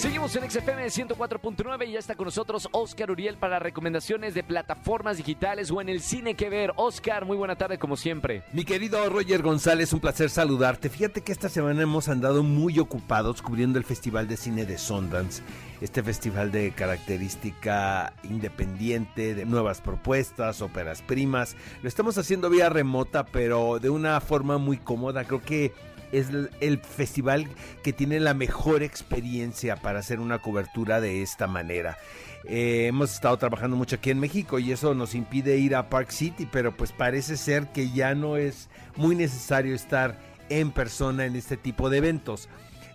Seguimos en XFM 104.9 y ya está con nosotros Oscar Uriel para recomendaciones de plataformas digitales o en el cine que ver. Oscar, muy buena tarde como siempre. Mi querido Roger González, un placer saludarte. Fíjate que esta semana hemos andado muy ocupados cubriendo el Festival de Cine de Sundance, este festival de característica independiente, de nuevas propuestas, óperas primas. Lo estamos haciendo vía remota, pero de una forma muy cómoda. Creo que es el festival que tiene la mejor experiencia para hacer una cobertura de esta manera. Eh, hemos estado trabajando mucho aquí en México y eso nos impide ir a Park City, pero pues parece ser que ya no es muy necesario estar en persona en este tipo de eventos.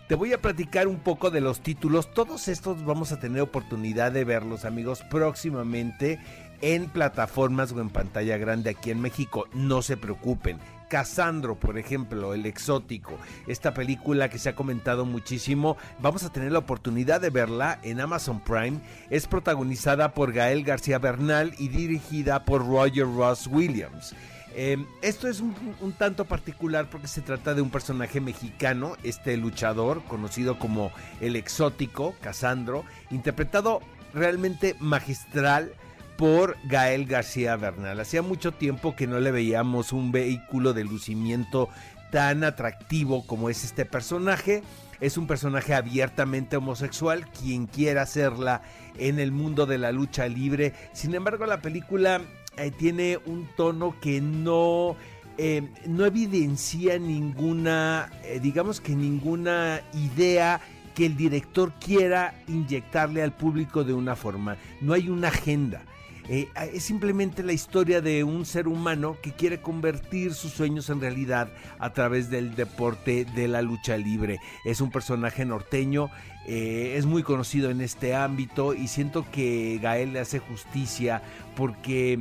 Te voy a platicar un poco de los títulos. Todos estos vamos a tener oportunidad de verlos, amigos, próximamente en plataformas o en pantalla grande aquí en México. No se preocupen. Casandro, por ejemplo, el exótico, esta película que se ha comentado muchísimo, vamos a tener la oportunidad de verla en Amazon Prime. Es protagonizada por Gael García Bernal y dirigida por Roger Ross Williams. Em, esto es un, un, tanto particular porque se trata de un personaje mexicano, este luchador conocido como el exótico, Casandro, interpretado realmente magistral por Gael García Bernal. Hacía mucho tiempo que no le veíamos un vehículo de lucimiento tan atractivo como es este personaje. Es un personaje abiertamente homosexual, quien quiera hacerla en el mundo de la lucha libre. Sin embargo, la película eh, tiene un tono que no... Eh, no evidencia ninguna, eh, digamos que ninguna idea que el director quiera inyectarle al público de una forma. No hay una agenda. Eh, es simplemente la historia de un ser humano que quiere convertir sus sueños en realidad a través del deporte de la lucha libre. Es un personaje norteño, eh, es muy conocido en este ámbito y siento que Gael le hace justicia porque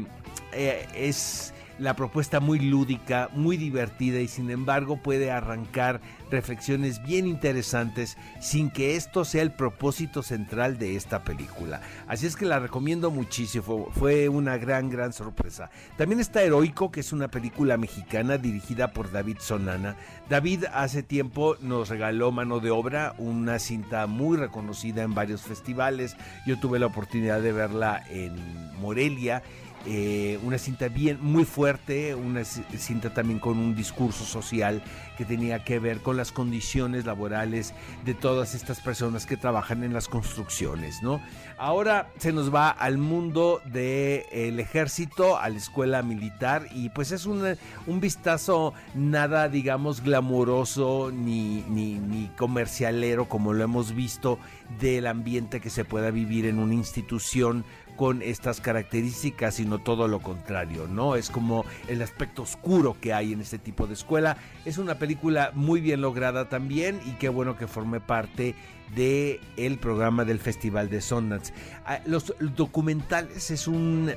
eh, es la propuesta muy lúdica, muy divertida y sin embargo puede arrancar reflexiones bien interesantes sin que esto sea el propósito central de esta película. Así es que la recomiendo muchísimo, fue una gran, gran sorpresa. También está Heroico, que es una película mexicana dirigida por David Sonana. David hace tiempo nos regaló Mano de Obra, una cinta muy reconocida en varios festivales. Yo tuve la oportunidad de verla en Morelia eh, una cinta bien muy fuerte, una cinta también con un discurso social que tenía que ver con las condiciones laborales de todas estas personas que trabajan en las construcciones, ¿no? Ahora se nos va al mundo del ejército, a la escuela militar y pues es un vistazo nada, digamos, glamoroso ni, ni, ni comercialero como lo hemos visto del ambiente que se pueda vivir en una institución con estas características, sino todo lo contrario, ¿no? Es como el aspecto oscuro que hay en este tipo de escuela. Es una película muy bien lograda también y qué bueno que forme parte de el programa del Festival de Sundance. Ah, los documentales es un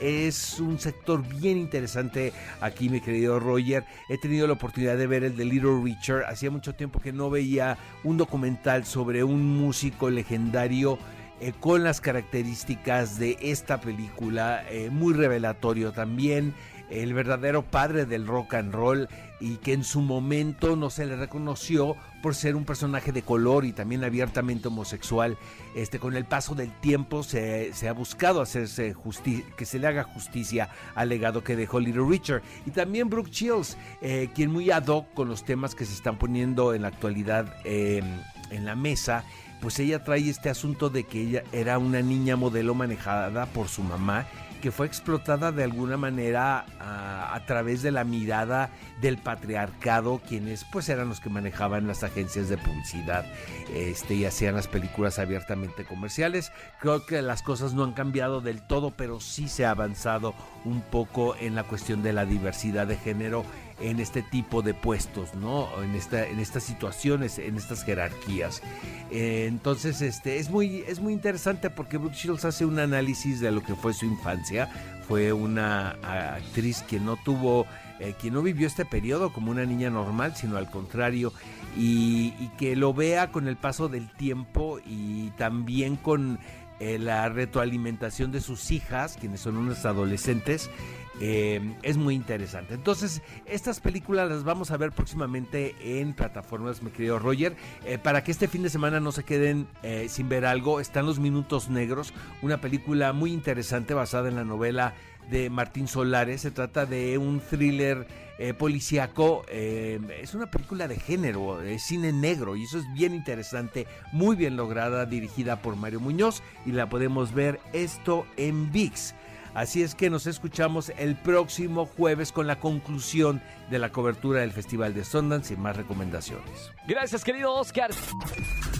es un sector bien interesante aquí, mi querido Roger. He tenido la oportunidad de ver el de Little Richard. Hacía mucho tiempo que no veía un documental sobre un músico legendario eh, con las características de esta película, eh, muy revelatorio también, el verdadero padre del rock and roll y que en su momento no se le reconoció por ser un personaje de color y también abiertamente homosexual. Este, con el paso del tiempo se, ha buscado hacerse que se le haga justicia al legado que dejó Little Richard. Y también Brooke Chills, eh, quien muy ad hoc con los temas que se están poniendo en la actualidad em, en la mesa pues ella trae este asunto de que ella era una niña modelo manejada por su mamá que fue explotada de alguna manera a, través de la mirada del patriarcado, quienes pues eran los que manejaban las agencias de publicidad este, y hacían las películas abiertamente comerciales. Creo que las cosas no han cambiado del todo, pero sí se ha avanzado un poco en la cuestión de la diversidad de género en este tipo de puestos, ¿no? En, esta, en estas situaciones, en estas jerarquías. Eh, entonces, este, es muy, es muy interesante porque Brooke Shields hace un análisis de lo que fue su infancia. Fue una actriz que no tuvo, eh, que no vivió este periodo como una niña normal, sino al contrario, y, que lo vea con el paso del tiempo y también con eh, la retroalimentación de sus hijas, quienes son unas adolescentes, eh, es muy interesante. Entonces, estas películas las vamos a ver próximamente en plataformas, mi querido Roger, eh, para que este fin de semana no se queden sin ver algo. Están Los Minutos Negros, una película muy interesante basada en la novela de Martín Solares. Se trata de un thriller eh, policíaco. eh, es una película de género, es cine negro y eso es bien interesante, muy bien lograda, dirigida por Mario Muñoz y la podemos ver esto en VIX. Así es que nos escuchamos el próximo jueves con la conclusión de la cobertura del Festival de Sundance y más recomendaciones. Gracias, querido Oscar.